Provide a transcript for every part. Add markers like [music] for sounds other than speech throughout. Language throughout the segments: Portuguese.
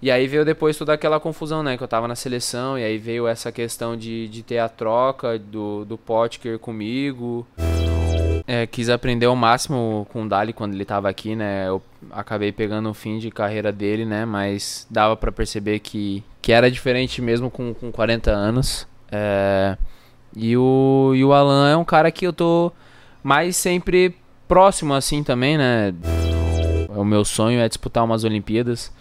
E aí veio depois toda aquela confusão, né? Que eu tava na seleção, e aí veio essa questão de, de ter a troca do, do Potker comigo. É, quis aprender ao máximo com o Dali quando ele tava aqui, né? Eu acabei pegando o fim de carreira dele, né? Mas dava para perceber que, que era diferente mesmo com, com 40 anos. É, e, o, e o Alan é um cara que eu tô mais sempre próximo assim também, né? O meu sonho é disputar umas Olimpíadas.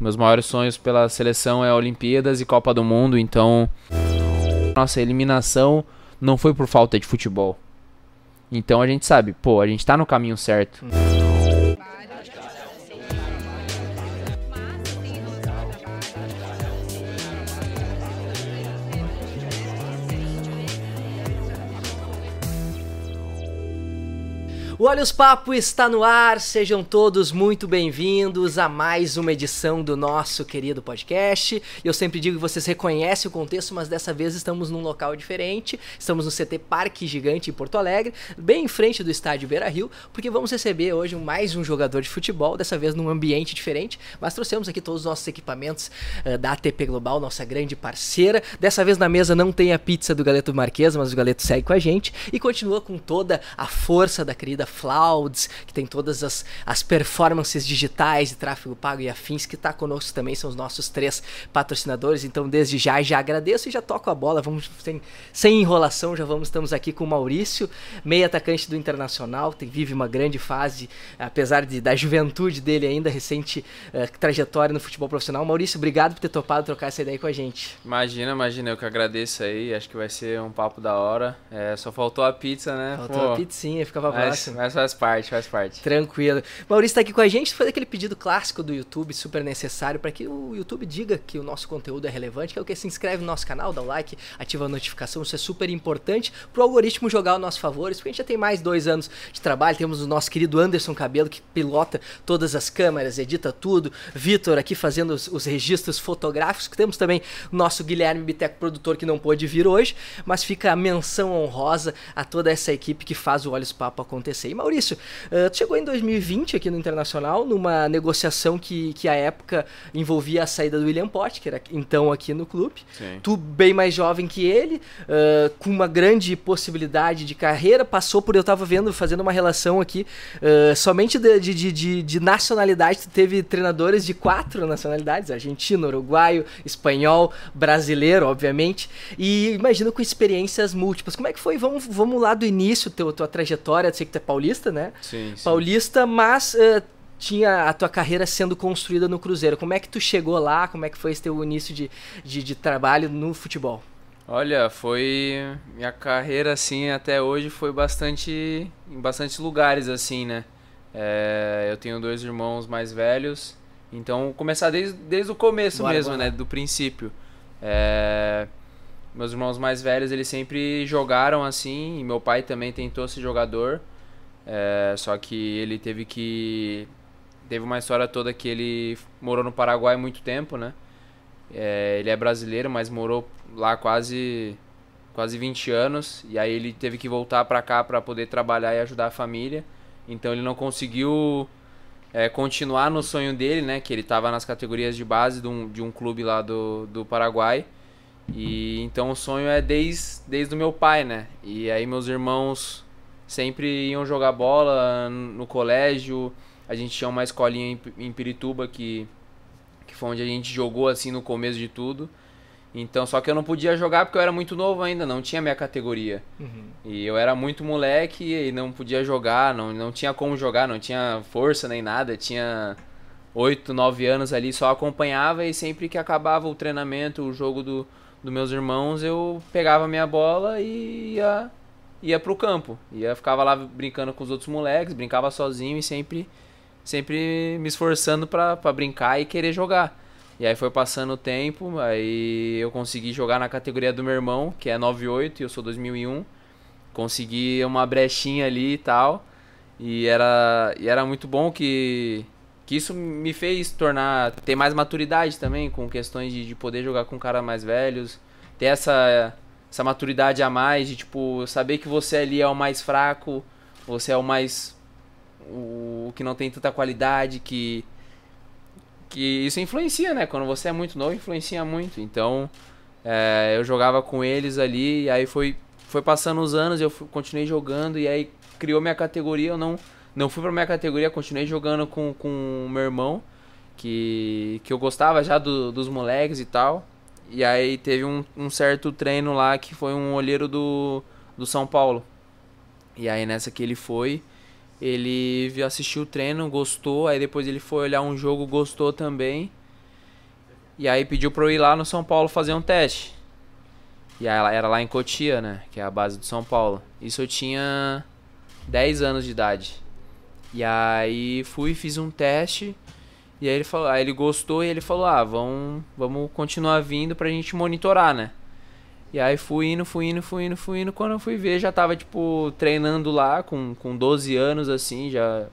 Meus maiores sonhos pela seleção é Olimpíadas e Copa do Mundo, então nossa eliminação não foi por falta de futebol. Então a gente sabe, pô, a gente tá no caminho certo. O Olhos Papo está no ar, sejam todos muito bem-vindos a mais uma edição do nosso querido podcast. Eu sempre digo que vocês reconhecem o contexto, mas dessa vez estamos num local diferente. Estamos no CT Parque Gigante em Porto Alegre, bem em frente do estádio Beira Rio, porque vamos receber hoje mais um jogador de futebol, dessa vez num ambiente diferente, mas trouxemos aqui todos os nossos equipamentos uh, da ATP Global, nossa grande parceira. Dessa vez na mesa não tem a pizza do Galeto Marquesa, mas o Galeto segue com a gente e continua com toda a força da querida Flauds, que tem todas as, as performances digitais de tráfego pago e afins, que está conosco também, são os nossos três patrocinadores. Então, desde já, já agradeço e já toco a bola. Vamos sem, sem enrolação, já vamos, estamos aqui com o Maurício, meio atacante do Internacional, tem, vive uma grande fase, apesar de, da juventude dele ainda, recente uh, trajetória no futebol profissional. Maurício, obrigado por ter topado trocar essa ideia com a gente. Imagina, imagina, eu que agradeço aí, acho que vai ser um papo da hora. É, só faltou a pizza, né? Faltou Pô, a pizzinha, ficava mas, próximo. Mas faz parte, faz parte. Tranquilo. Maurício está aqui com a gente, foi aquele pedido clássico do YouTube, super necessário para que o YouTube diga que o nosso conteúdo é relevante, que é o que se inscreve no nosso canal, dá o like, ativa a notificação, isso é super importante para o algoritmo jogar ao nosso favor, porque a gente já tem mais dois anos de trabalho, temos o nosso querido Anderson Cabelo, que pilota todas as câmeras, edita tudo, Vitor aqui fazendo os, os registros fotográficos, temos também o nosso Guilherme Biteco, produtor, que não pôde vir hoje, mas fica a menção honrosa a toda essa equipe que faz o Olhos Papo acontecer. E Maurício, uh, tu chegou em 2020 aqui no Internacional, numa negociação que, que à época envolvia a saída do William Pott, que era então aqui no clube. Sim. Tu, bem mais jovem que ele, uh, com uma grande possibilidade de carreira, passou por, eu tava vendo, fazendo uma relação aqui, uh, somente de, de, de, de, nacionalidade, tu teve treinadores de quatro nacionalidades, argentino, uruguaio, espanhol, brasileiro, obviamente, e imagino com experiências múltiplas. Como é que foi? Vamos, vamos lá do início, teu, tua trajetória, eu sei que tu é paulista, né? Sim, sim. Paulista, mas uh, tinha a tua carreira sendo construída no Cruzeiro. Como é que tu chegou lá? Como é que foi esse teu início de, de, de trabalho no futebol? Olha, foi minha carreira assim até hoje foi bastante em bastantes lugares assim, né? É, eu tenho dois irmãos mais velhos, então começar desde, desde o começo Bora, mesmo, bora. né? Do princípio. É, meus irmãos mais velhos eles sempre jogaram assim, e meu pai também tentou ser jogador, é, só que ele teve que teve uma história toda que ele morou no Paraguai muito tempo, né? É, ele é brasileiro, mas morou lá quase quase 20 anos e aí ele teve que voltar para cá para poder trabalhar e ajudar a família. Então ele não conseguiu é, continuar no sonho dele, né? Que ele estava nas categorias de base de um, de um clube lá do, do Paraguai. E então o sonho é desde, desde o meu pai, né? E aí meus irmãos sempre iam jogar bola no colégio. A gente tinha uma escolinha em, Pirituba que, que foi onde a gente jogou assim no começo de tudo. Então, só que eu não podia jogar porque eu era muito novo ainda, não tinha minha categoria. Uhum. E eu era muito moleque e não podia jogar, não, não tinha como jogar, não tinha força nem nada, tinha 8, 9 anos ali, só acompanhava e sempre que acabava o treinamento, o jogo do, dos meus irmãos, eu pegava minha bola e ia, ia pro campo. Ia, ficava lá brincando com os outros moleques, brincava sozinho e sempre, sempre me esforçando pra brincar e querer jogar. E aí foi passando o tempo, aí eu consegui jogar na categoria do meu irmão, que é 98 e eu sou 2001. Consegui uma brechinha ali e tal. E era, e era muito bom que, que isso me fez tornar ter mais maturidade também com questões de, de poder jogar com caras mais velhos, ter essa essa maturidade a mais de tipo saber que você ali é o mais fraco, você é o mais o, que não tem tanta qualidade, que que isso influencia, né? Quando você é muito novo, influencia muito. Então, é, eu jogava com eles ali, e aí foi, foi passando os anos, eu continuei jogando, e aí criou minha categoria, eu não, não fui pra minha categoria, continuei jogando com, com meu irmão, que, que eu gostava já do, dos moleques e tal. E aí teve um, um certo treino lá que foi um olheiro do, do São Paulo. E aí nessa que ele foi, ele viu, assistiu o treino, gostou, aí depois ele foi olhar um jogo, gostou também. E aí pediu pra eu ir lá no São Paulo fazer um teste. E aí era lá em Cotia, né? Que é a base do São Paulo. Isso eu tinha 10 anos de idade. E aí fui, fiz um teste. E aí ele falou, aí ele gostou e ele falou: "Ah, vamos, vamos continuar vindo pra gente monitorar, né?" E aí fui indo, fui indo, fui indo, fui indo. Quando eu fui ver, já tava, tipo, treinando lá com, com 12 anos, assim, já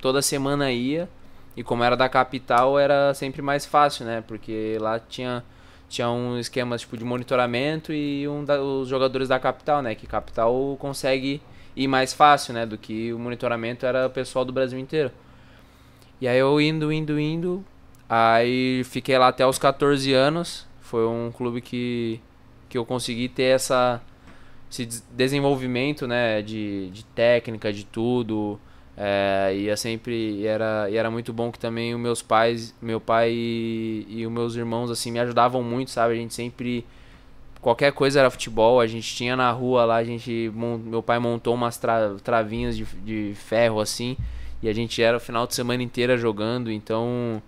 toda semana ia. E como era da capital, era sempre mais fácil, né? Porque lá tinha, tinha um esquema, tipo, de monitoramento e um da, os jogadores da capital, né? Que capital consegue ir mais fácil, né? Do que o monitoramento era o pessoal do Brasil inteiro. E aí eu indo, indo, indo. Aí fiquei lá até os 14 anos. Foi um clube que que eu consegui ter essa esse desenvolvimento né de, de técnica de tudo é, e é sempre era e era muito bom que também os meus pais meu pai e, e os meus irmãos assim me ajudavam muito sabe a gente sempre qualquer coisa era futebol a gente tinha na rua lá a gente meu pai montou umas tra, travinhas de, de ferro assim e a gente era o final de semana inteira jogando então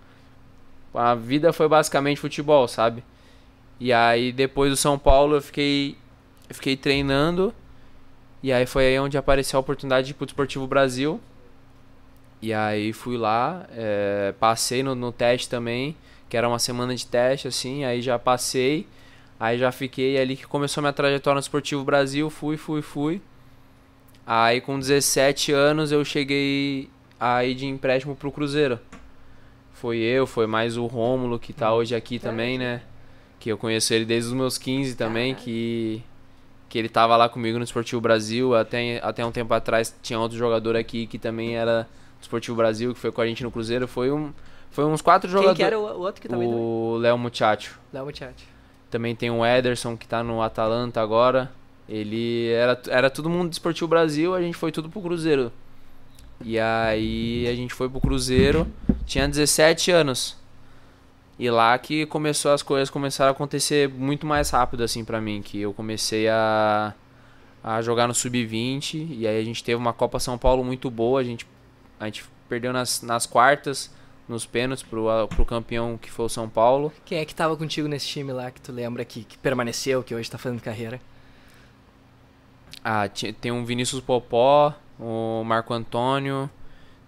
a vida foi basicamente futebol sabe e aí depois do São Paulo eu fiquei, eu fiquei treinando. E aí foi aí onde apareceu a oportunidade de ir pro Desportivo Brasil. E aí fui lá, é, passei no, no teste também, que era uma semana de teste, assim, aí já passei. Aí já fiquei ali que começou minha trajetória no Esportivo Brasil, fui, fui, fui. Aí com 17 anos eu cheguei aí de empréstimo pro Cruzeiro. Foi eu, foi mais o Rômulo que tá hoje aqui também, né? que eu conheço ele desde os meus 15 também, que, que ele tava lá comigo no Esportivo Brasil. Até, até um tempo atrás tinha outro jogador aqui que também era do Esportivo Brasil, que foi com a gente no Cruzeiro. Foi, um, foi uns quatro jogadores. Quem que era o outro que também? O Léo Muchacho. Léo Muchacho. Também tem o Ederson, que tá no Atalanta agora. Ele era, era todo mundo do Esportivo Brasil, a gente foi tudo pro Cruzeiro. E aí a gente foi pro Cruzeiro, tinha 17 anos. E lá que começou as coisas começaram a acontecer muito mais rápido assim para mim, que eu comecei a a jogar no sub-20 e aí a gente teve uma Copa São Paulo muito boa, a gente a gente perdeu nas, nas quartas, nos pênaltis pro, pro campeão que foi o São Paulo. Quem é que tava contigo nesse time lá que tu lembra que, que permaneceu, que hoje tá fazendo carreira? Ah, tem um Vinícius Popó, o Marco Antônio,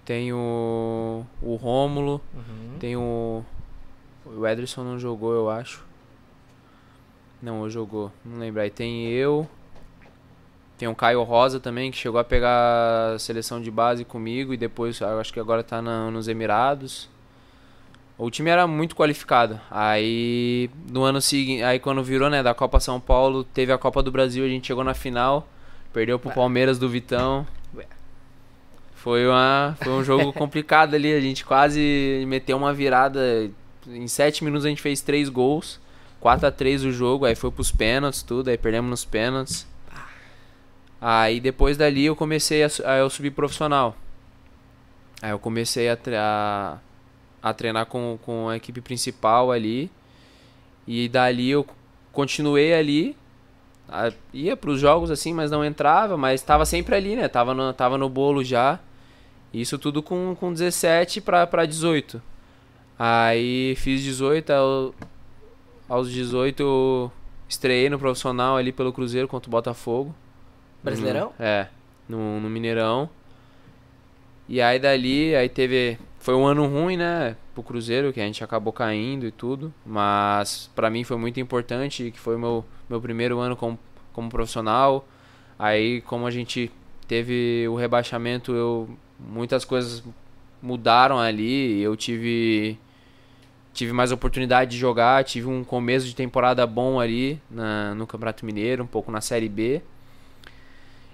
tem o, o Rômulo, uhum. tem o o Ederson não jogou, eu acho. Não, jogou. Não lembro. Aí tem eu. Tem o Caio Rosa também, que chegou a pegar a seleção de base comigo e depois, acho que agora tá na, nos Emirados. O time era muito qualificado. Aí, no ano seguinte, aí quando virou, né, da Copa São Paulo, teve a Copa do Brasil, a gente chegou na final, perdeu pro Palmeiras do Vitão. Foi, uma, foi um jogo [laughs] complicado ali, a gente quase meteu uma virada em 7 minutos a gente fez 3 gols. 4 a 3 o jogo, aí foi pros pênaltis, tudo, aí perdemos nos pênaltis. Aí depois dali eu comecei a, a eu subir profissional. Aí eu comecei a, a, a treinar com, com a equipe principal ali. E dali eu continuei ali. A, ia pros jogos assim, mas não entrava, mas estava sempre ali, né? Tava no, tava no bolo já. Isso tudo com, com 17 para 18. Aí fiz 18, ao, aos 18 eu estreiei no profissional ali pelo Cruzeiro contra o Botafogo. Brasileirão? No, é, no, no Mineirão. E aí dali, aí teve. Foi um ano ruim, né? Pro Cruzeiro, que a gente acabou caindo e tudo. Mas para mim foi muito importante, que foi o meu, meu primeiro ano como, como profissional. Aí como a gente teve o rebaixamento, eu muitas coisas mudaram ali. Eu tive tive mais oportunidade de jogar, tive um começo de temporada bom ali na, no Campeonato Mineiro, um pouco na Série B.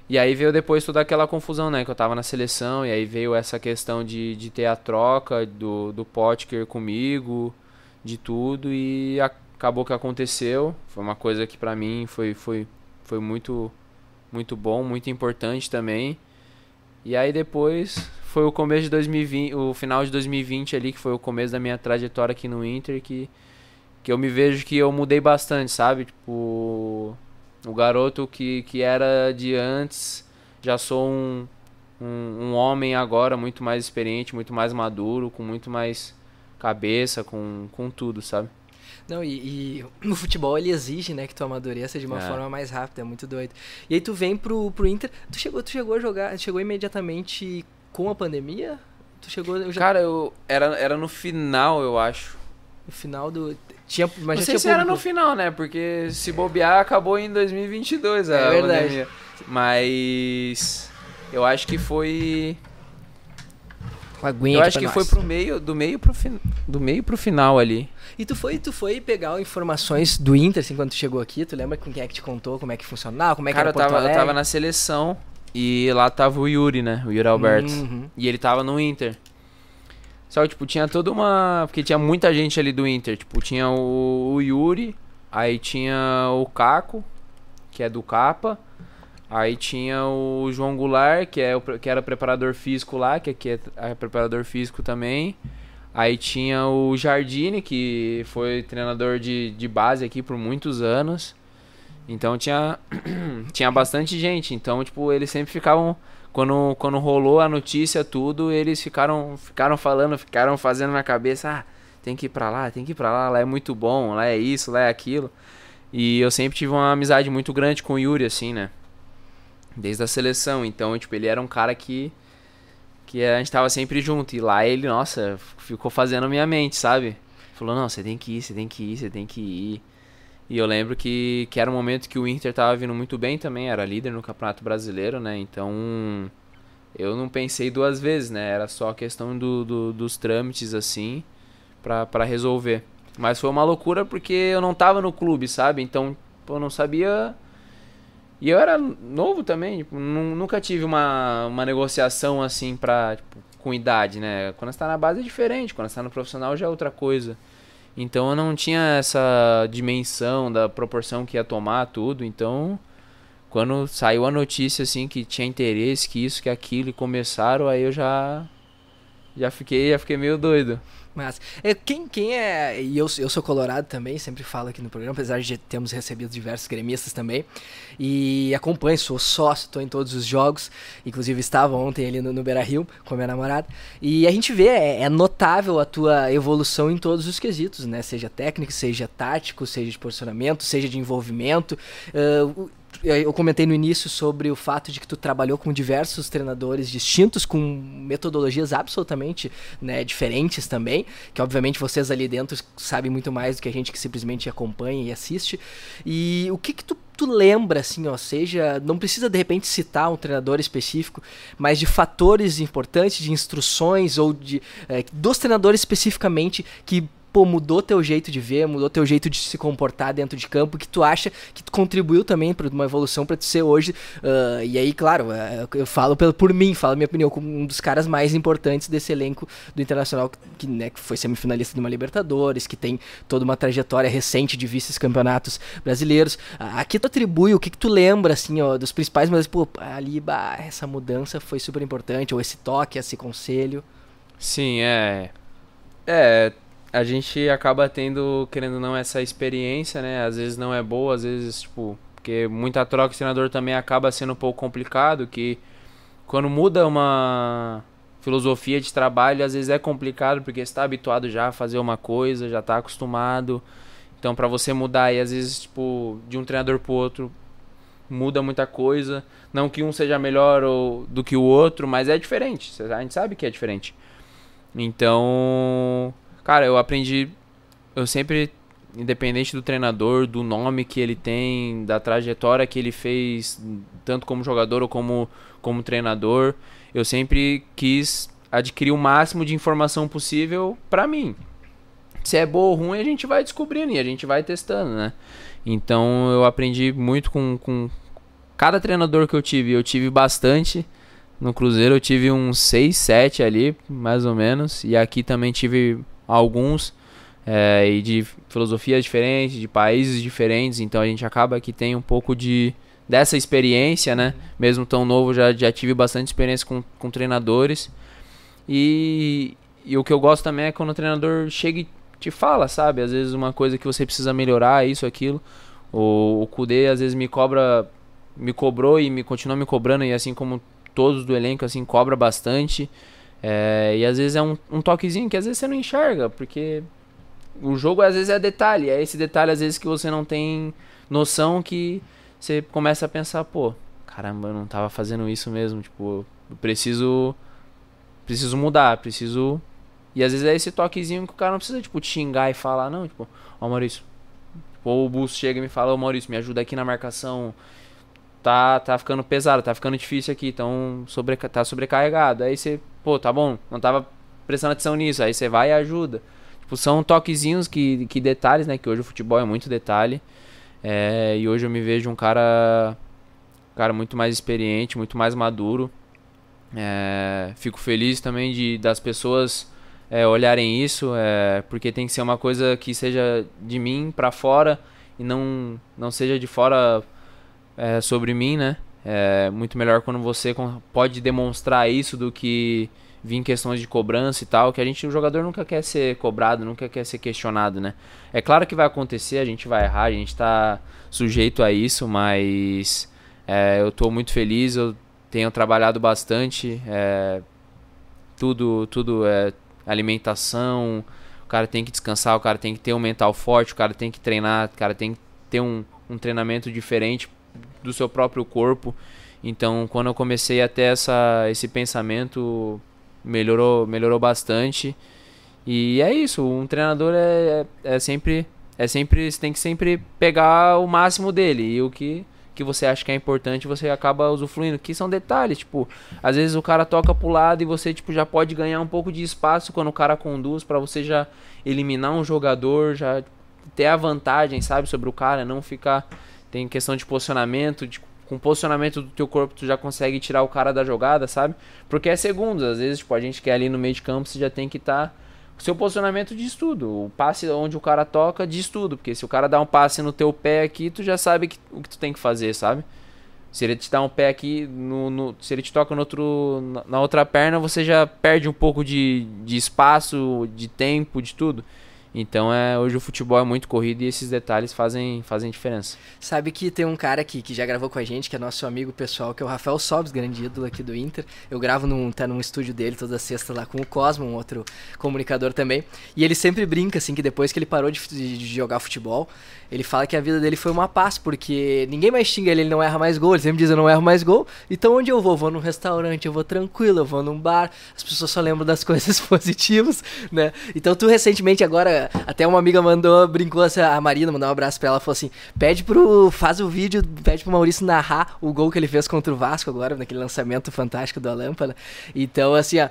E aí veio depois toda aquela confusão, né? Que eu tava na seleção, e aí veio essa questão de, de ter a troca do, do Potker comigo, de tudo, e acabou que aconteceu. Foi uma coisa que para mim foi, foi, foi muito, muito bom, muito importante também. E aí depois foi o começo de 2020, o final de 2020 ali, que foi o começo da minha trajetória aqui no Inter, que, que eu me vejo que eu mudei bastante, sabe? Tipo, o garoto que, que era de antes, já sou um, um, um homem agora muito mais experiente, muito mais maduro, com muito mais cabeça, com, com tudo, sabe? Não, e, e, [clears throat] o futebol ele exige, né, que tu amadureça de uma é. forma mais rápida, é muito doido. E aí tu vem pro, pro Inter, tu chegou, tu chegou a jogar, chegou imediatamente com a pandemia? Tu chegou. Eu já... Cara, eu era, era no final, eu acho. No final do. Tinha, mas Não sei se era no final, né? Porque se bobear, acabou em 2022 a é verdade. pandemia. Mas. Eu acho que foi. Aguenta eu acho que nós. foi pro meio, do meio pro, fin... do meio pro final ali. E tu foi, tu foi pegar informações do Inter assim, quando tu chegou aqui? Tu lembra com quem é que te contou, como é que funcionava, como é que Cara, era Porto eu tava, eu tava na seleção e lá tava o Yuri, né? O Yuri Alberto. Uhum. E ele tava no Inter. Só que, tipo, tinha toda uma. Porque tinha muita gente ali do Inter. Tipo, tinha o, o Yuri, aí tinha o Caco, que é do Capa. Aí tinha o João Goulart, que, é o, que era preparador físico lá, que aqui é, é preparador físico também. Aí tinha o Jardine, que foi treinador de, de base aqui por muitos anos. Então tinha, [clears throat] tinha bastante gente. Então, tipo, eles sempre ficavam. Quando, quando rolou a notícia, tudo, eles ficaram, ficaram falando, ficaram fazendo na cabeça, ah, tem que ir pra lá, tem que ir pra lá, lá é muito bom, lá é isso, lá é aquilo. E eu sempre tive uma amizade muito grande com o Yuri, assim, né? Desde a seleção. Então, tipo, ele era um cara que que a gente tava sempre junto. E lá ele, nossa, ficou fazendo a minha mente, sabe? Falou, não, você tem que ir, você tem que ir, você tem que ir. E eu lembro que, que era um momento que o Inter tava vindo muito bem também, era líder no Campeonato Brasileiro, né? Então eu não pensei duas vezes, né? Era só a questão do, do dos trâmites, assim, pra resolver. Mas foi uma loucura porque eu não tava no clube, sabe? Então, eu não sabia e eu era novo também, tipo, nunca tive uma, uma negociação assim pra, tipo, com idade, né? Quando você tá na base é diferente, quando você tá no profissional já é outra coisa. Então eu não tinha essa dimensão da proporção que ia tomar tudo, então quando saiu a notícia assim que tinha interesse, que isso, que aquilo e começaram, aí eu já já fiquei, já fiquei meio doido. Mas é, quem, quem é. E eu, eu sou colorado também, sempre falo aqui no programa, apesar de termos recebido diversos gremistas também. E acompanho, sou sócio, estou em todos os jogos. Inclusive estava ontem ali no, no Beira Rio com a minha namorada. E a gente vê, é, é, notável a tua evolução em todos os quesitos, né? Seja técnico, seja tático, seja de posicionamento, seja de envolvimento. Uh, eu comentei no início sobre o fato de que tu trabalhou com diversos treinadores distintos, com metodologias absolutamente né, diferentes também, que obviamente vocês ali dentro sabem muito mais do que a gente que simplesmente acompanha e assiste. E o que que tu tu lembra, assim, ó, seja, não precisa de repente citar um treinador específico, mas de fatores importantes, de instruções ou de é, dos treinadores especificamente que pô, mudou teu jeito de ver, mudou teu jeito de se comportar dentro de campo, que tu acha que tu contribuiu também para uma evolução para tu ser hoje. Uh, e aí, claro, uh, eu falo pelo, por mim, falo minha opinião, como um dos caras mais importantes desse elenco do Internacional, que, né, que foi semifinalista de uma Libertadores, que tem toda uma trajetória recente de vice-campeonatos brasileiros. Uh, aqui tu atribui, o que, que tu lembra, assim, ó, dos principais, mas, pô, ali, bah, essa mudança foi super importante, ou esse toque, esse conselho. Sim, é. É, a gente acaba tendo, querendo ou não, essa experiência, né? Às vezes não é boa, às vezes, tipo, porque muita troca de treinador também acaba sendo um pouco complicado, que quando muda uma filosofia de trabalho, às vezes é complicado, porque está habituado já a fazer uma coisa, já está acostumado. Então, para você mudar aí, às vezes, tipo, de um treinador pro outro, muda muita coisa. Não que um seja melhor ou, do que o outro, mas é diferente. A gente sabe que é diferente. Então, Cara, eu aprendi. Eu sempre, independente do treinador, do nome que ele tem, da trajetória que ele fez, tanto como jogador ou como, como treinador, eu sempre quis adquirir o máximo de informação possível para mim. Se é boa ou ruim, a gente vai descobrindo e a gente vai testando, né? Então eu aprendi muito com, com, cada treinador que eu tive, eu tive bastante. No Cruzeiro eu tive uns 6, 7 ali, mais ou menos. E aqui também tive alguns. É, e de filosofias diferentes, de países diferentes. Então a gente acaba que tem um pouco de dessa experiência, né? Mesmo tão novo, já, já tive bastante experiência com, com treinadores. E, e o que eu gosto também é quando o treinador chega e te fala, sabe? Às vezes uma coisa que você precisa melhorar, isso, aquilo. O, o Kudê às vezes me cobra, me cobrou e me continua me cobrando, e assim como todos do elenco, assim, cobra bastante. É, e às vezes é um, um toquezinho que às vezes você não enxerga, porque o jogo às vezes é detalhe, é esse detalhe às vezes que você não tem noção que você começa a pensar, pô, caramba, eu não tava fazendo isso mesmo, tipo, eu preciso preciso mudar, preciso e às vezes é esse toquezinho que o cara não precisa tipo xingar e falar, não, tipo, ó, Maurício, tipo, ou o bus chega e me fala, ô Maurício, me ajuda aqui na marcação. Tá, tá ficando pesado, tá ficando difícil aqui, então sobre, tá sobrecarregado. Aí você, pô, tá bom, não tava prestando atenção nisso. Aí você vai e ajuda. Tipo, são toquezinhos que, que detalhes, né? Que hoje o futebol é muito detalhe. É, e hoje eu me vejo um cara, cara muito mais experiente, muito mais maduro. É, fico feliz também de das pessoas é, olharem isso, porque tem que ser uma coisa que seja de mim para fora e não não seja de fora sobre mim, né? É muito melhor quando você pode demonstrar isso do que vir questões de cobrança e tal, que a gente, o jogador nunca quer ser cobrado, nunca quer ser questionado, né? É claro que vai acontecer, a gente vai errar, a gente tá sujeito a isso, mas é, eu tô muito feliz, eu tenho trabalhado bastante, é, tudo, tudo é alimentação, o cara tem que descansar, o cara tem que ter um mental forte, o cara tem que treinar, o cara tem que ter um, um treinamento diferente do seu próprio corpo. Então, quando eu comecei a ter essa, esse pensamento, melhorou, melhorou bastante. E é isso, um treinador é, é, é sempre é sempre você tem que sempre pegar o máximo dele e o que que você acha que é importante, você acaba usufruindo, que são detalhes, tipo, às vezes o cara toca pro lado e você tipo já pode ganhar um pouco de espaço quando o cara conduz para você já eliminar um jogador, já ter a vantagem, sabe, sobre o cara, não ficar tem questão de posicionamento, de com posicionamento do teu corpo tu já consegue tirar o cara da jogada, sabe? Porque é segundos, às vezes, tipo, a gente quer ali no meio de campo, você já tem que estar tá... seu posicionamento diz tudo. O passe onde o cara toca diz tudo, porque se o cara dá um passe no teu pé aqui, tu já sabe que, o que tu tem que fazer, sabe? Se ele te dá um pé aqui, no, no, se ele te toca no outro, na, na outra perna, você já perde um pouco de, de espaço, de tempo, de tudo. Então é, hoje o futebol é muito corrido e esses detalhes fazem, fazem diferença. Sabe que tem um cara aqui que já gravou com a gente, que é nosso amigo pessoal, que é o Rafael Sobs, grande ídolo aqui do Inter. Eu gravo num, tá num estúdio dele toda sexta lá com o Cosmo, um outro comunicador também. E ele sempre brinca, assim, que depois que ele parou de, de, de jogar futebol, ele fala que a vida dele foi uma paz, porque ninguém mais xinga ele, ele não erra mais gol. Ele sempre diz, eu não erro mais gol. Então onde eu vou? Vou num restaurante, eu vou tranquilo, eu vou num bar. As pessoas só lembram das [laughs] coisas positivas, né? Então tu recentemente agora, até uma amiga mandou, brincou assim, a Marina mandou um abraço pra ela, falou assim, pede pro, faz o vídeo, pede pro Maurício narrar o gol que ele fez contra o Vasco agora, naquele lançamento fantástico da lâmpada. Então assim, ó, uh,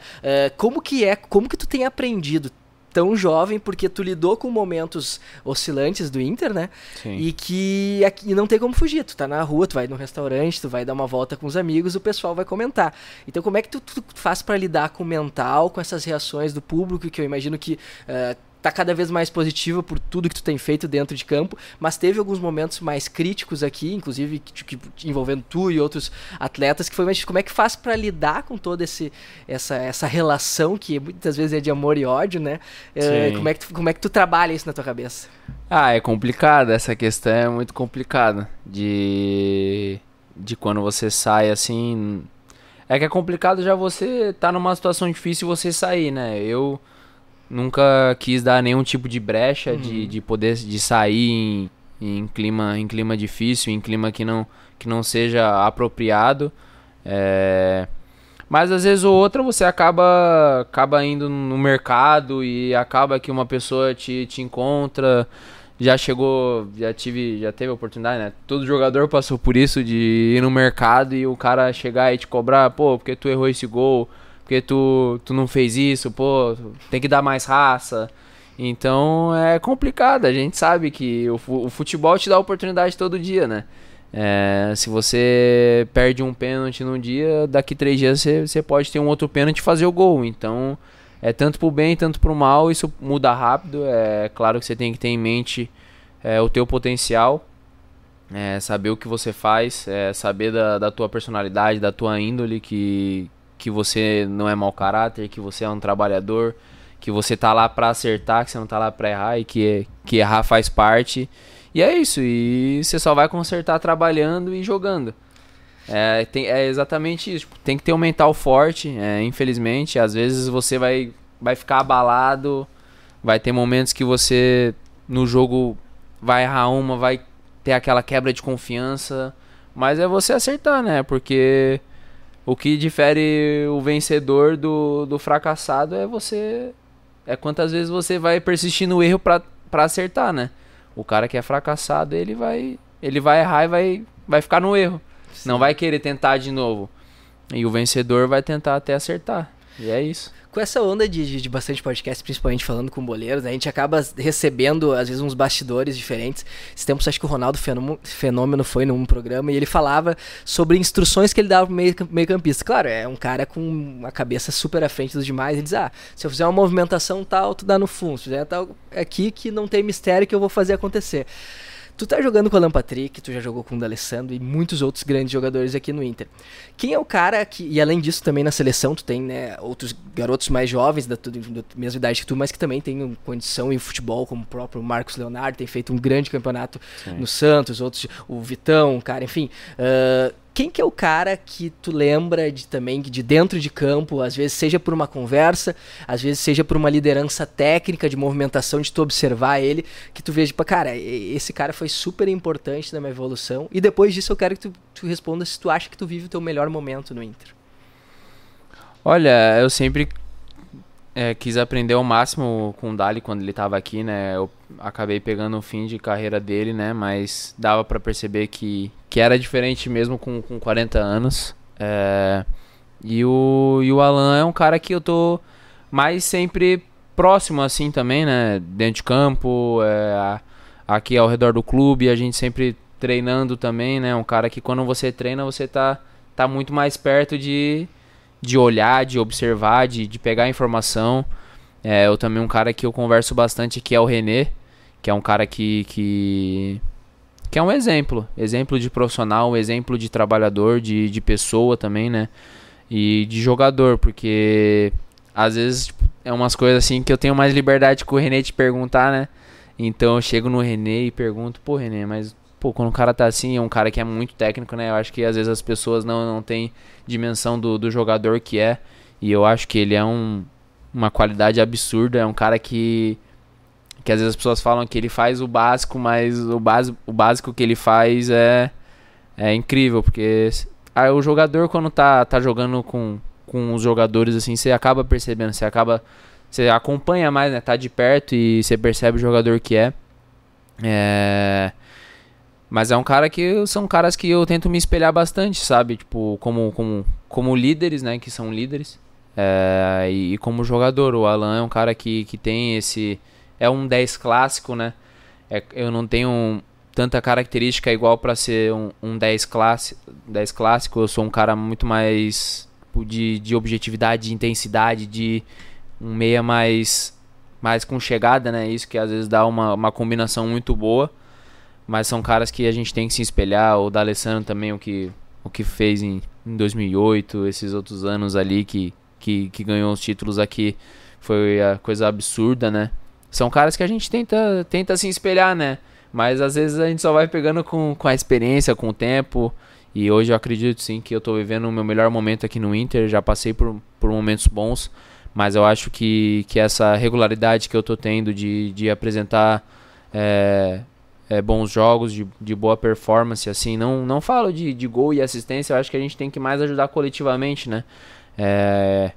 como que é, como que tu tem aprendido tão jovem, porque tu lidou com momentos oscilantes do Inter, né? Sim. E que aqui não tem como fugir. Tu tá na rua, tu vai no restaurante, tu vai dar uma volta com os amigos, o pessoal vai comentar. Então, como é que tu, tu faz para lidar com o mental, com essas reações do público, que eu imagino que. Uh, tá cada vez mais positiva por tudo que tu tem feito dentro de campo, mas teve alguns momentos mais críticos aqui, inclusive que, que, envolvendo tu e outros atletas, que foi mais como é que faz para lidar com toda esse, essa, essa relação que muitas vezes é de amor e ódio, né? Uh, como, é que tu, como é que tu trabalha isso na tua cabeça? Ah, é complicado, essa questão é muito complicada de de quando você sai assim, é que é complicado já você tá numa situação difícil você sair, né? Eu nunca quis dar nenhum tipo de brecha uhum. de, de poder de sair em, em, clima em clima difícil, em clima que não que não seja apropriado. É... Mas às vezes ou outra você acaba acaba indo no mercado e acaba que uma pessoa te, te encontra. Já chegou, já tive, já teve oportunidade, né? Todo jogador passou por isso de ir no mercado e o cara chegar e te cobrar, pô, porque tu errou esse gol, porque tu, tu não fez isso, pô, tem que dar mais raça. Então é complicado, a gente sabe que o, o futebol te dá oportunidade todo dia, né? É, se você perde um pênalti num dia, daqui três dias você, você pode ter um outro pênalti e fazer o gol. Então, é tanto pro bem, tanto pro mal, isso muda rápido. É claro que você tem que ter em mente é, o teu potencial, é, saber o que você faz, é, saber da, da tua personalidade, da tua índole, que, que você não é mau caráter, que você é um trabalhador, que você tá lá para acertar, que você não tá lá para errar e que, que errar faz parte. E é isso, e você só vai consertar trabalhando e jogando. É, tem, é exatamente isso. Tipo, tem que ter um mental forte, é, infelizmente. Às vezes você vai, vai ficar abalado, vai ter momentos que você no jogo vai errar uma, vai ter aquela quebra de confiança. Mas é você acertar, né? Porque o que difere o vencedor do, do fracassado é você. É quantas vezes você vai persistir no erro pra, pra acertar, né? O cara que é fracassado, ele vai. Ele vai errar e vai, vai ficar no erro. Sim. Não vai querer tentar de novo. E o vencedor vai tentar até acertar. E é isso com essa onda de, de, de, bastante podcast, principalmente falando com boleiros, né, a gente acaba recebendo, às vezes, uns bastidores diferentes. Esse tempo, acho que o Ronaldo Fenômeno foi num programa e ele falava sobre instruções que ele dava pro meio, meio campista. Claro, é um cara com uma cabeça super à frente dos demais. Ele diz, ah, se eu fizer uma movimentação tal, tu dá no fundo. Se fizer tal, é aqui que não tem mistério que eu vou fazer acontecer. Tu tá jogando com o Alan Patrick, tu já jogou com o D'Alessandro e muitos outros grandes jogadores aqui no Inter. Quem é o cara que, e além disso também na seleção tu tem, né, outros garotos mais jovens da, da mesma idade que tu, mas que também têm condição em futebol, como o próprio Marcos Leonardo, tem feito um grande campeonato Sim. no Santos, outros, o Vitão, cara, enfim. Uh, quem que é o cara que tu lembra de também de dentro de campo, às vezes seja por uma conversa, às vezes seja por uma liderança técnica de movimentação de tu observar ele, que tu veja, tipo, cara, esse cara foi super importante na minha evolução. E depois disso eu quero que tu, tu responda se tu acha que tu vive o teu melhor momento no Inter. Olha, eu sempre é, quis aprender ao máximo com o Dali quando ele estava aqui, né? Eu acabei pegando o fim de carreira dele, né? Mas dava para perceber que, que era diferente mesmo com, com 40 anos. É, e, o, e o Alan é um cara que eu tô mais sempre próximo assim também, né? Dentro de campo, é, aqui ao redor do clube, a gente sempre treinando também, né? Um cara que quando você treina, você tá, tá muito mais perto de de olhar, de observar, de, de pegar informação. É, eu também um cara que eu converso bastante que é o Renê, que é um cara que, que, que é um exemplo, exemplo de profissional, exemplo de trabalhador, de, de pessoa também, né? E de jogador, porque às vezes tipo, é umas coisas assim que eu tenho mais liberdade com o Renê te perguntar, né? Então eu chego no Renê e pergunto, pô Renê, mas pô, quando o cara tá assim, é um cara que é muito técnico, né? Eu acho que às vezes as pessoas não, não têm dimensão do, do jogador que é. E eu acho que ele é um, uma qualidade absurda. É um cara que. Que às vezes as pessoas falam que ele faz o básico, mas o, base, o básico que ele faz é, é incrível. Porque aí o jogador, quando tá, tá jogando com, com os jogadores, assim, você acaba percebendo, você acaba. Você acompanha mais, né? Tá de perto e você percebe o jogador que é. É. Mas é um cara que são caras que eu tento me espelhar bastante, sabe? Tipo, como, como, como líderes, né? Que são líderes. É, e, e, como jogador. O Alan é um cara que, que tem esse. É um 10 clássico, né? É, eu não tenho tanta característica igual para ser um, um 10, classi 10 clássico. Eu sou um cara muito mais tipo, de, de objetividade, de intensidade, de um meia mais, mais com chegada, né? Isso que às vezes dá uma, uma combinação muito boa. Mas são caras que a gente tem que se espelhar. O D'Alessandro também, o que, o que fez em, em 2008, esses outros anos ali que, que, que ganhou os títulos aqui, foi a coisa absurda, né? São caras que a gente tenta, tenta se espelhar, né? Mas às vezes a gente só vai pegando com, com a experiência, com o tempo. E hoje eu acredito sim que eu tô vivendo o meu melhor momento aqui no Inter. Já passei por, por momentos bons. Mas eu acho que, que essa regularidade que eu tô tendo de, de apresentar é, é, bons jogos, de, de boa performance, assim. Não, não falo de, de gol e assistência, eu acho que a gente tem que mais ajudar coletivamente, né? É,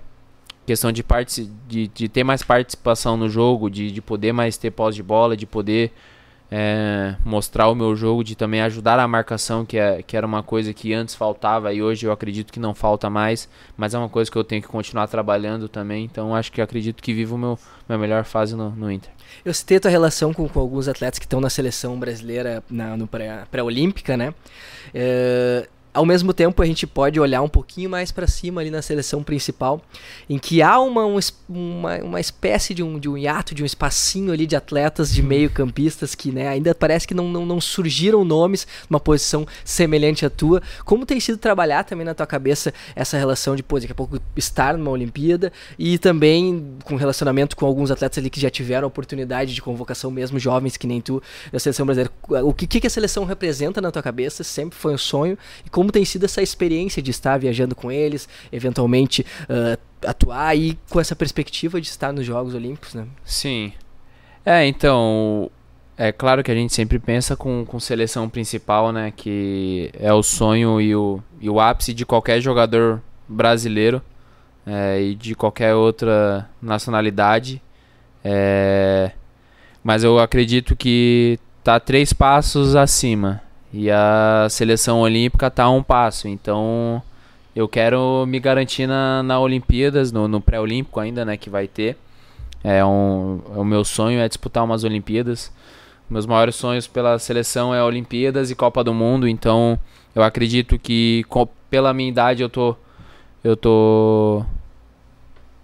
questão de, parte, de, de ter mais participação no jogo, de, de poder mais ter pós de bola, de poder é, mostrar o meu jogo, de também ajudar a marcação, que, é, que era uma coisa que antes faltava e hoje eu acredito que não falta mais, mas é uma coisa que eu tenho que continuar trabalhando também, então acho que acredito que vivo meu minha melhor fase no, no Inter. Eu citei a tua relação com, com alguns atletas que estão na seleção brasileira na, no pré-olímpica, né? É, ao mesmo tempo a gente pode olhar um pouquinho mais para cima ali na seleção principal, em que há uma, uma, uma espécie de um, de um hiato, de um espacinho ali de atletas, de meio campistas que né, ainda parece que não, não, não surgiram nomes numa posição semelhante à tua. Como tem sido trabalhar também na tua cabeça essa relação de, pô, daqui a pouco estar numa Olimpíada e também com relacionamento com alguns atletas ali que já tiveram oportunidade de convocação mesmo, jovens que nem tu, da seleção brasileira. O que, que a seleção representa na tua cabeça? Sempre foi um sonho e como como tem sido essa experiência de estar viajando com eles, eventualmente uh, atuar e com essa perspectiva de estar nos Jogos Olímpicos, né? Sim. É, então, é claro que a gente sempre pensa com, com seleção principal, né? Que é o sonho e o, e o ápice de qualquer jogador brasileiro é, e de qualquer outra nacionalidade. É, mas eu acredito que tá três passos acima. E a seleção olímpica está a um passo. Então eu quero me garantir na, na Olimpíadas, no, no pré-olímpico ainda, né, que vai ter. É um, é o meu sonho é disputar umas Olimpíadas. Meus maiores sonhos pela seleção é Olimpíadas e Copa do Mundo, então eu acredito que com, pela minha idade eu tô eu tô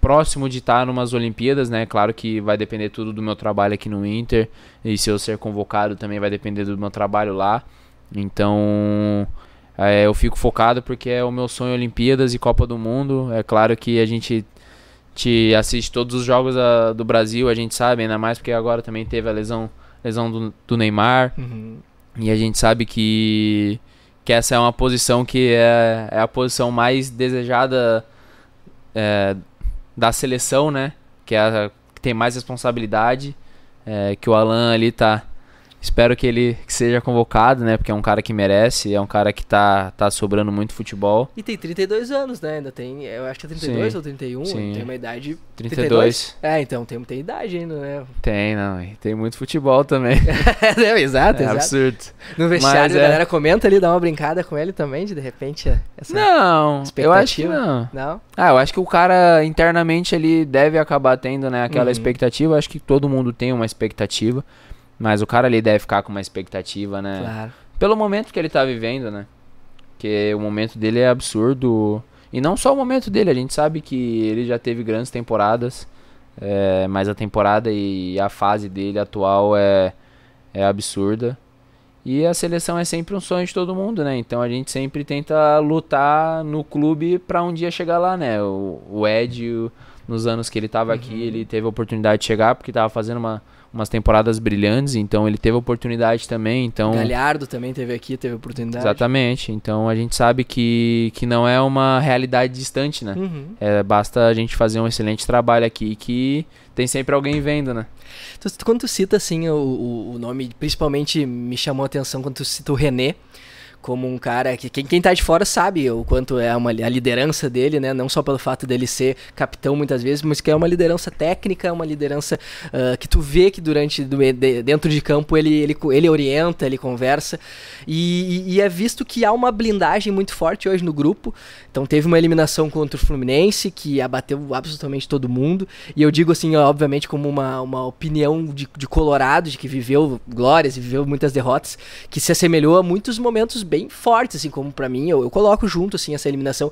próximo de estar numas Olimpíadas, né? Claro que vai depender tudo do meu trabalho aqui no Inter e se eu ser convocado também vai depender do meu trabalho lá. Então é, eu fico focado porque é o meu sonho Olimpíadas e Copa do Mundo. É claro que a gente te assiste todos os jogos a, do Brasil, a gente sabe, ainda mais porque agora também teve a lesão, lesão do, do Neymar. Uhum. E a gente sabe que, que essa é uma posição que é, é a posição mais desejada é, da seleção, né? Que, é a, que tem mais responsabilidade. É, que o Alan ali tá Espero que ele seja convocado, né? Porque é um cara que merece, é um cara que tá, tá sobrando muito futebol. E tem 32 anos, né? Ainda tem, eu acho que é 32 sim, ou 31, sim. tem uma idade... 32. 32. É, então tem, tem idade ainda, né? Tem, não, tem muito futebol também. [laughs] é, exato, é exato. absurdo. No vestiário, Mas, a galera é... comenta ali, dá uma brincada com ele também, de, de repente, essa Não, eu acho que não. Não? Ah, eu acho que o cara, internamente, ele deve acabar tendo, né, aquela uhum. expectativa. Acho que todo mundo tem uma expectativa. Mas o cara ali deve ficar com uma expectativa, né? Claro. Pelo momento que ele tá vivendo, né? Que o momento dele é absurdo. E não só o momento dele, a gente sabe que ele já teve grandes temporadas. É, mas a temporada e a fase dele atual é, é absurda. E a seleção é sempre um sonho de todo mundo, né? Então a gente sempre tenta lutar no clube para um dia chegar lá, né? O, o Ed, o, nos anos que ele tava uhum. aqui, ele teve a oportunidade de chegar porque tava fazendo uma, umas temporadas brilhantes, então ele teve oportunidade também, então... Galhardo também teve aqui, teve oportunidade. Exatamente, então a gente sabe que, que não é uma realidade distante, né? Uhum. É, basta a gente fazer um excelente trabalho aqui que tem sempre alguém vendo, né? quando tu cita, assim, o, o, o nome, principalmente me chamou a atenção quando tu cita o René, como um cara que quem, quem tá de fora sabe o quanto é uma, a liderança dele, né? Não só pelo fato dele ser capitão muitas vezes, mas que é uma liderança técnica, uma liderança uh, que tu vê que durante dentro de campo ele, ele, ele orienta, ele conversa e, e, é visto que há uma blindagem muito forte hoje no grupo. Então teve uma eliminação contra o Fluminense que abateu absolutamente todo mundo e eu digo assim, obviamente como uma, uma opinião de, de Colorado, de que viveu glórias e viveu muitas derrotas, que se assemelhou a muitos momentos bem fortes, assim, como para mim, eu, eu coloco junto, assim, essa eliminação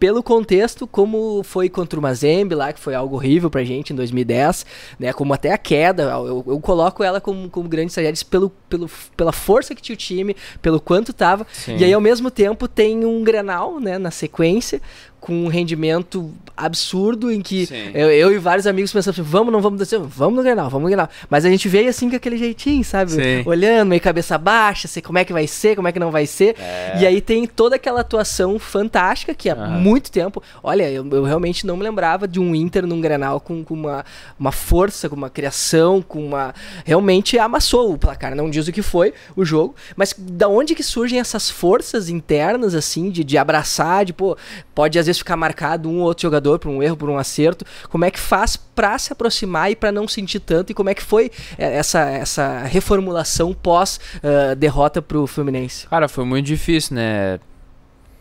pelo contexto, como foi contra o Mazembe lá, que foi algo horrível pra gente em 2010, né? Como até a queda, eu, eu coloco ela como, como grande tragédia pelo, pelo, pela força que tinha o time, pelo quanto tava. Sim. E aí, ao mesmo tempo, tem um Grenal, né, na sequência, com um rendimento absurdo em que eu, eu, e vários amigos pensamos assim, vamos, não vamos descer, vamos no Grenal, vamos no Grenal. Mas a gente veio assim com aquele jeitinho, sabe? Sim. Olhando, meio cabeça baixa, sei como é que vai ser, como é que não vai ser. É. E aí tem toda aquela atuação fantástica que há muito tempo, olha, eu, eu, realmente não me lembrava de um Inter num Grenal com, com uma, uma força, com uma criação, com uma... Realmente amassou o placar, não diz o que foi o jogo, mas da onde que surgem essas forças internas, assim, de, de abraçar, de, pô, pode às vezes ficar marcado um ou outro jogador por um erro, por um acerto. Como é que faz para se aproximar e para não sentir tanto? E como é que foi é, essa, essa reformulação pós uh, derrota pro Fluminense? Cara, foi muito difícil, né?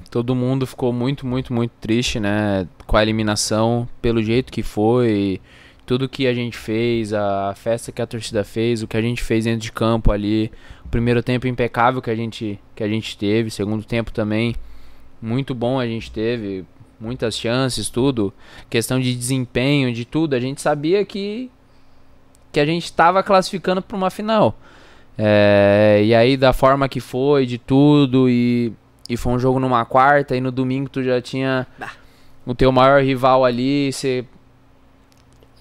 Todo mundo ficou muito, muito, muito triste, né? Com a eliminação, pelo jeito que foi, tudo que a gente fez, a festa que a torcida fez, o que a gente fez dentro de campo ali, o primeiro tempo impecável que a gente, que a gente teve, segundo tempo também muito bom a gente teve, muitas chances, tudo, questão de desempenho, de tudo, a gente sabia que que a gente estava classificando para uma final. É, e aí da forma que foi, de tudo e e foi um jogo numa quarta e no domingo tu já tinha o teu maior rival ali, você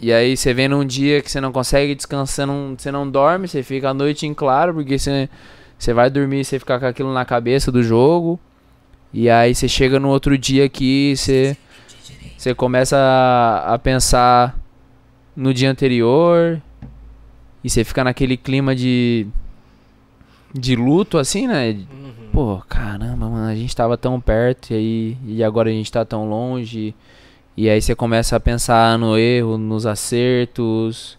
e aí você vem num dia que você não consegue descansar, não, você não dorme, você fica a noite em claro, porque você, você vai dormir e você fica com aquilo na cabeça do jogo. E aí você chega no outro dia aqui, você, você começa a, a pensar no dia anterior. E você fica naquele clima de. de luto, assim, né? Uhum. Pô, caramba, mano, a gente tava tão perto e aí. E agora a gente tá tão longe. E aí você começa a pensar no erro, nos acertos.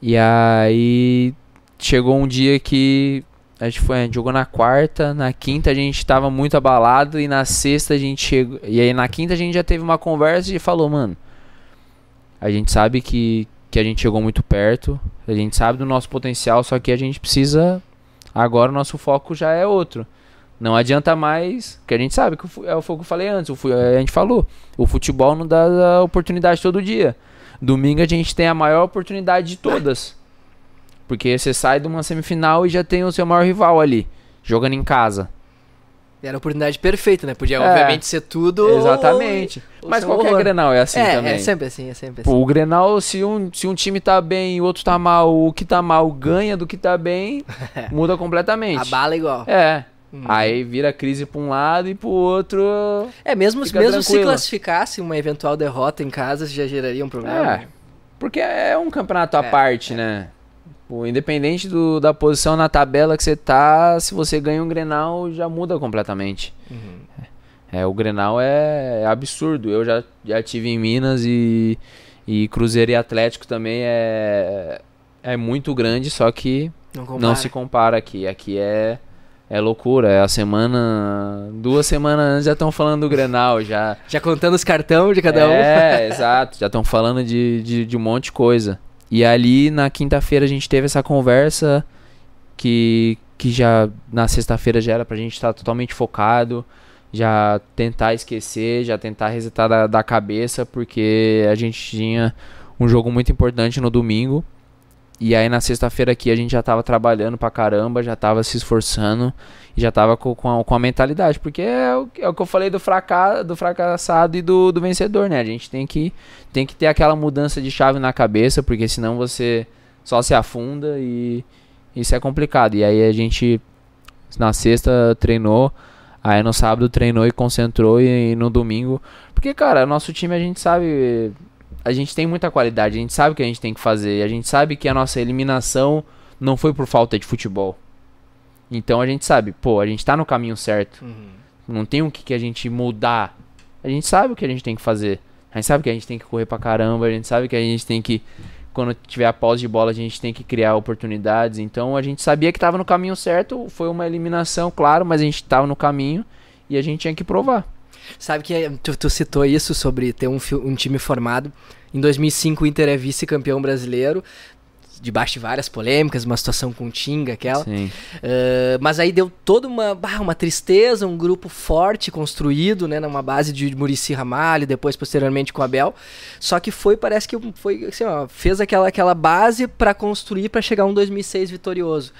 E aí chegou um dia que a gente, foi, a gente jogou na quarta, na quinta a gente tava muito abalado e na sexta a gente chegou. E aí na quinta a gente já teve uma conversa e falou, mano, a gente sabe que, que a gente chegou muito perto, a gente sabe do nosso potencial, só que a gente precisa. Agora o nosso foco já é outro. Não adianta mais, que a gente sabe que é o fogo que eu falei antes, a gente falou, o futebol não dá oportunidade todo dia. Domingo a gente tem a maior oportunidade de todas. Porque você sai de uma semifinal e já tem o seu maior rival ali, jogando em casa. Era a oportunidade perfeita, né? Podia, é, obviamente, ser tudo. Exatamente. Ou, Mas qualquer horror. Grenal é assim é, também. É sempre assim, é sempre assim. Pô, o Grenal, se um, se um time tá bem e o outro tá mal, o que tá mal ganha do que tá bem, [laughs] muda completamente. A bala é igual. É. Hum. Aí vira crise para um lado e para o outro. É, mesmo, mesmo se classificasse uma eventual derrota em casa, já geraria um problema. É, porque é um campeonato à é, parte, é. né? Pô, independente do, da posição na tabela que você tá, se você ganha um Grenal, já muda completamente. Uhum. É, o Grenal é, é, absurdo. Eu já, já tive em Minas e, e Cruzeiro e Atlético também é, é muito grande, só que não, não se compara aqui. Aqui é é loucura, é a semana. Duas semanas antes já estão falando do Grenal, já. Já contando os cartões de cada um. É, exato, já estão falando de, de, de, um monte de coisa. E ali na quinta-feira a gente teve essa conversa que, que já na sexta-feira já era pra gente estar totalmente focado, já tentar esquecer, já tentar resetar da, da cabeça, porque a gente tinha um jogo muito importante no domingo. E aí na sexta-feira aqui a gente já tava trabalhando pra caramba, já tava se esforçando e já tava com, com, a, com a mentalidade. Porque é o, é o que eu falei do, fraca, do fracassado e do, do vencedor, né? A gente tem que, tem que ter aquela mudança de chave na cabeça, porque senão você só se afunda e isso é complicado. E aí a gente na sexta treinou, aí no sábado treinou e concentrou e, e no domingo. Porque, cara, nosso time a gente sabe a gente tem muita qualidade, a gente sabe o que a gente tem que fazer, a gente sabe que a nossa eliminação não foi por falta de futebol. Então a gente sabe, pô, a gente tá no caminho certo. Uhum. Não tem o que, que a gente mudar. A gente sabe o que a gente tem que fazer. A gente sabe que a gente tem que correr pra caramba, a gente sabe que a gente tem que quando tiver a pós de bola, a gente tem que criar oportunidades. Então a gente sabia que estava no caminho certo. Foi uma eliminação, claro, mas a gente estava no caminho e a gente tinha que provar. Sabe que eh, tu, tu citou isso sobre ter um, um time formado. Em 2005 o Inter é vice-campeão brasileiro debaixo de várias polêmicas, uma situação com Tinga, aquela. Uh, mas aí deu toda uma, uma tristeza, um grupo forte construído, né, numa base de Murici Ramalho, depois posteriormente com Abel. Só que foi, parece que foi assim, ó, fez aquela, aquela base para construir para chegar um 2006 vitorioso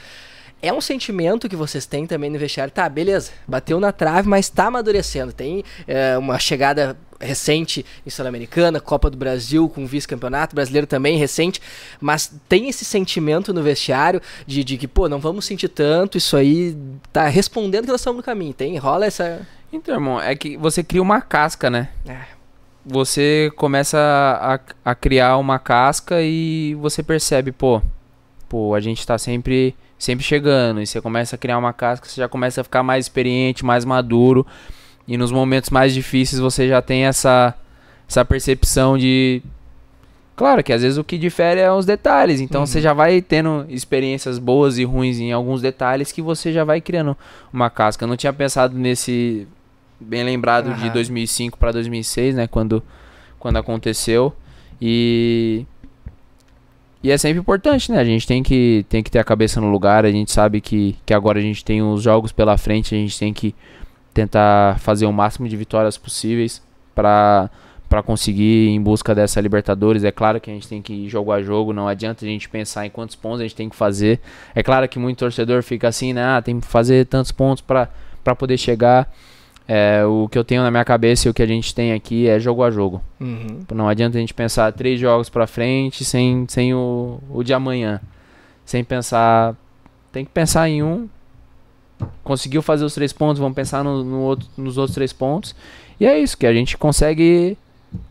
é um sentimento que vocês têm também no vestiário. Tá, beleza, bateu na trave, mas tá amadurecendo. Tem é, uma chegada recente em Sul-Americana, Copa do Brasil com vice-campeonato, brasileiro também recente, mas tem esse sentimento no vestiário de, de que, pô, não vamos sentir tanto, isso aí tá respondendo que nós estamos no caminho, tem? Rola essa... Então, irmão, é que você cria uma casca, né? É. Você começa a, a criar uma casca e você percebe, pô, pô, a gente tá sempre sempre chegando. E você começa a criar uma casca, você já começa a ficar mais experiente, mais maduro. E nos momentos mais difíceis você já tem essa, essa percepção de. Claro que às vezes o que difere é os detalhes. Então Uhum. você já vai tendo experiências boas e ruins em alguns detalhes que você já vai criando uma casca. Eu não tinha pensado nesse. Bem lembrado de Aham. 2005 para 2006, né? Quando, quando aconteceu. E. E é sempre importante, né? A gente tem que, tem que ter a cabeça no lugar. A gente sabe que, que agora a gente tem os jogos pela frente. A gente tem que tentar fazer o máximo de vitórias possíveis para para conseguir ir em busca dessa Libertadores. É claro que a gente tem que ir jogo a jogo, não adianta a gente pensar em quantos pontos a gente tem que fazer. É claro que muito torcedor fica assim, né? Ah, tem que fazer tantos pontos para poder chegar. É, o que eu tenho na minha cabeça e o que a gente tem aqui é jogo a jogo. Uhum. Não adianta a gente pensar três jogos pra frente sem, sem o, o de amanhã. Sem pensar. Tem que pensar em um. Conseguiu fazer os três pontos, vamos pensar no, no outro, nos outros três pontos. E é isso, que a gente consegue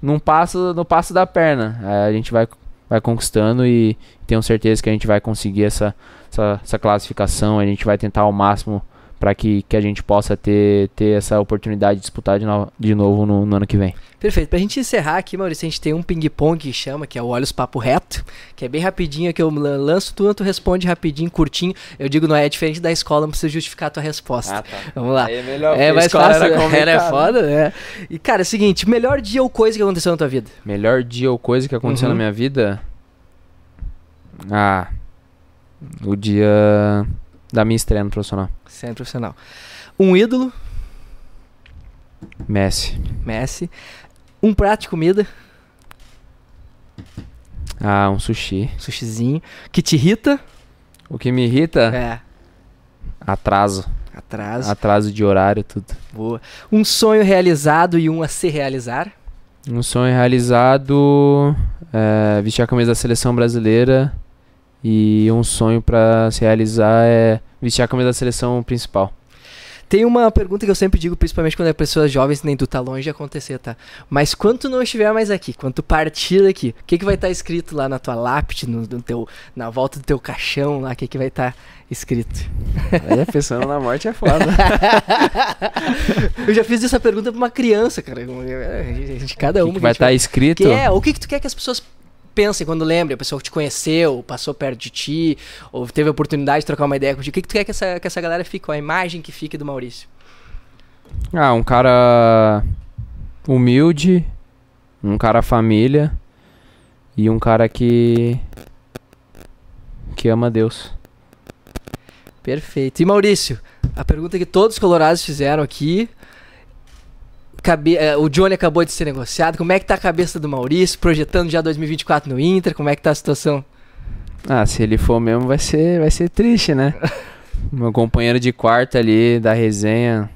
num passo, no passo da perna. Aí a gente vai, vai conquistando e tenho certeza que a gente vai conseguir essa, essa, essa classificação. A gente vai tentar ao máximo para que, que a gente possa ter, ter essa oportunidade de disputar de, no, de novo no, no ano que vem. Perfeito. Pra gente encerrar aqui, Maurício, a gente tem um ping-pong que chama, que é o Olhos Papo Reto, que é bem rapidinho, que eu lan- lanço tudo, tu responde rapidinho, curtinho. Eu digo, não é diferente da escola, não precisa justificar a tua resposta. tá. Vamos lá. Aí é melhor, É mais fácil, [laughs] era era, foda, né? E, cara, é o seguinte, melhor dia ou coisa que aconteceu na tua vida? Melhor dia ou coisa que aconteceu Uhum. na minha vida? Ah, o dia da minha estreia no profissional. Sendo profissional. Um ídolo, Messi. Messi. Um prato de comida, Ah, um sushi. sushizinho, que te irrita. O que me irrita? É, Atraso. atraso. Atraso de horário, tudo. Boa. Um sonho realizado e um a se realizar. Um sonho realizado, é, vestir a camisa da seleção brasileira e um sonho pra se realizar é vestir a camisa da seleção principal. Tem uma pergunta que eu sempre digo, principalmente quando é pessoas jovens, nem tu tá longe de acontecer, tá? Mas quando tu não estiver mais aqui, quando tu partir daqui, o que, que vai estar escrito lá na tua lápide, no, no teu, na volta do teu caixão lá, o que, que vai estar escrito? Aí pensando na morte é foda. [laughs] eu já fiz essa pergunta pra uma criança, cara. Gente- Cada O uma que, que vai a gente estar escrito? Que é, o que, que tu quer que as pessoas pensem quando lembram? A pessoa que te conheceu, passou perto de ti, ou teve a oportunidade de trocar uma ideia contigo. O que, que tu quer que essa, que essa galera fique, a imagem que fique do Maurício? Ah, um cara humilde, um cara família e um cara que que ama Deus. Perfeito. E Maurício, a pergunta que todos os colorados fizeram aqui. Cabe- eh, o Johnny acabou de ser negociado. Como é que tá a cabeça do Maurício? Projetando já 2024 no Inter? Como é que tá a situação? Ah, se ele for mesmo vai ser vai ser triste, né? [laughs] Meu companheiro de quarto ali da resenha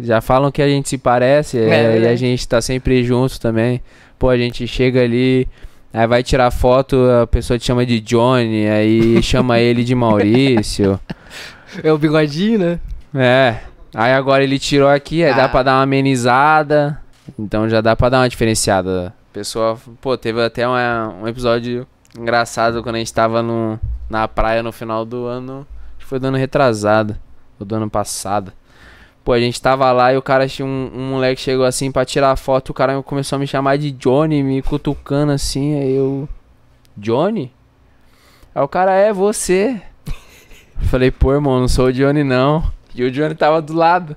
já falam que a gente se parece É é, e a gente tá sempre junto também. Pô, a gente chega ali, aí vai tirar foto, a pessoa te chama de Johnny, aí chama ele de Maurício. [laughs] É o bigodinho, né? É. Aí agora ele tirou aqui, aí Ah. dá pra dar uma amenizada. Então já dá pra dar uma diferenciada. A pessoa, pô, teve até uma- um episódio engraçado quando a gente tava no, na praia no final do ano. Acho que foi do ano retrasado. Ou do ano passado. Pô, a gente tava lá e o cara, tinha um, um moleque chegou assim pra tirar foto. O cara começou a me chamar de Johnny, me cutucando assim. Aí eu. Johnny? Aí o cara, é você. [laughs] Falei, pô, irmão, não sou o Johnny não. E o Johnny tava do lado.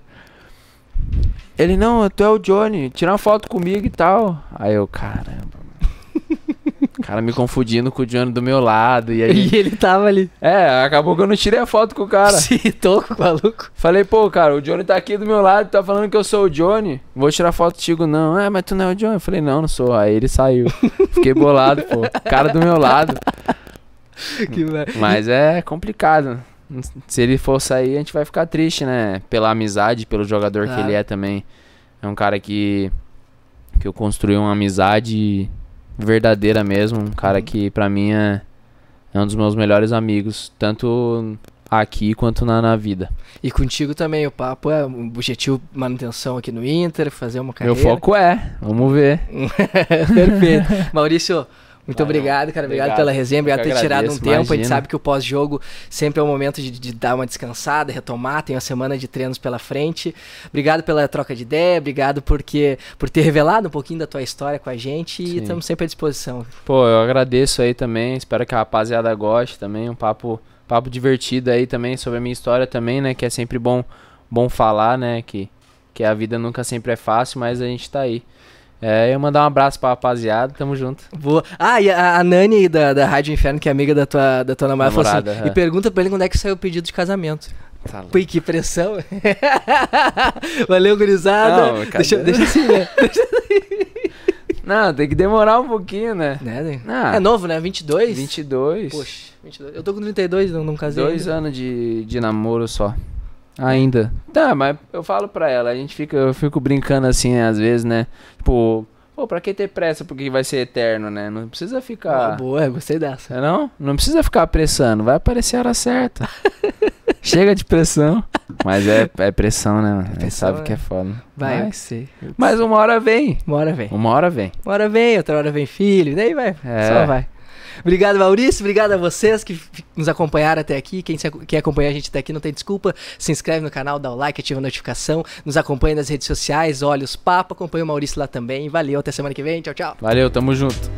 Ele, não, tu é o Johnny, tira uma foto comigo e tal. Aí eu, caramba. O cara me confundindo com o Johnny do meu lado. E [laughs] aí. E ele tava ali. É, acabou que eu não tirei a foto com o cara. [laughs] Se toco, maluco. Falei, pô, cara, o Johnny tá aqui do meu lado, tá falando que eu sou o Johnny. Vou tirar foto contigo, não. É, mas tu não é o Johnny. Eu falei, não, não sou. Aí ele saiu. Fiquei bolado, pô. Cara do meu lado. [laughs] Que Mas é complicado. Se ele for sair, a gente vai ficar triste, né? Pela amizade, pelo jogador que Claro. ele é também. É um cara que que eu construí uma amizade verdadeira mesmo, um cara Uhum. que pra mim é, é um dos meus melhores amigos, tanto aqui quanto na, na vida. E contigo também, o papo é um objetivo manutenção aqui no Inter, fazer uma Meu carreira. foco é, vamos ver. [laughs] Perfeito. Maurício, Muito obrigado, cara. Obrigado, obrigado, pela resenha, obrigado por ter tirado um tempo. Imagina. A gente sabe que o pós-jogo sempre é o momento de, de, dar uma descansada, retomar. Tem uma semana de treinos pela frente. Obrigado pela troca de ideia, obrigado porque, por ter revelado um pouquinho da tua história com a gente Sim. e estamos sempre à disposição. Pô, eu agradeço aí também. Espero que a rapaziada goste também. Um papo, papo divertido aí também sobre a minha história também, né? Que é sempre bom, bom falar, né? Que, que a vida nunca sempre é fácil, mas a gente tá aí. É, eu mandar um abraço pra rapaziada, tamo junto. Boa. Ah, e a, a Nani da, da Rádio Inferno, que é amiga da tua, da tua namorada, namorada falou assim, é. e pergunta pra ele quando é que saiu o pedido de casamento. Tá Pô, que pressão. [laughs] Valeu, gurizada. Não, deixa, deixa assim, né? [laughs] Não, tem que demorar um pouquinho, né? né? Ah, é novo, né? 22? 22. Poxa, 22. Eu tô com 32, não, não casei. Dois ainda. anos de, de namoro só. Ainda. Tá, mas eu falo pra ela, a gente fica, eu fico brincando assim, às vezes, né? Tipo, pô, pra que ter pressa porque vai ser eterno, né? Não precisa ficar. Ah, boa, gostei dessa. É não? Não precisa ficar apressando, vai aparecer a hora certa. [laughs] Chega de pressão. Mas é, é pressão, né, mano? É pressão, sabe é. que é foda. Vai, mas, ser. Mas uma hora vem. Uma hora vem. Uma hora vem. Uma hora vem, outra hora vem filho, daí vai. É. Só vai. Obrigado, Maurício. Obrigado a vocês que nos acompanharam até aqui. Quem quer acompanhar a gente até aqui não tem desculpa. Se inscreve no canal, dá o like, ativa a notificação. Nos acompanha nas redes sociais, olha os papos. Acompanha o Maurício lá também. Valeu, até semana que vem. Tchau, tchau. Valeu, tamo junto.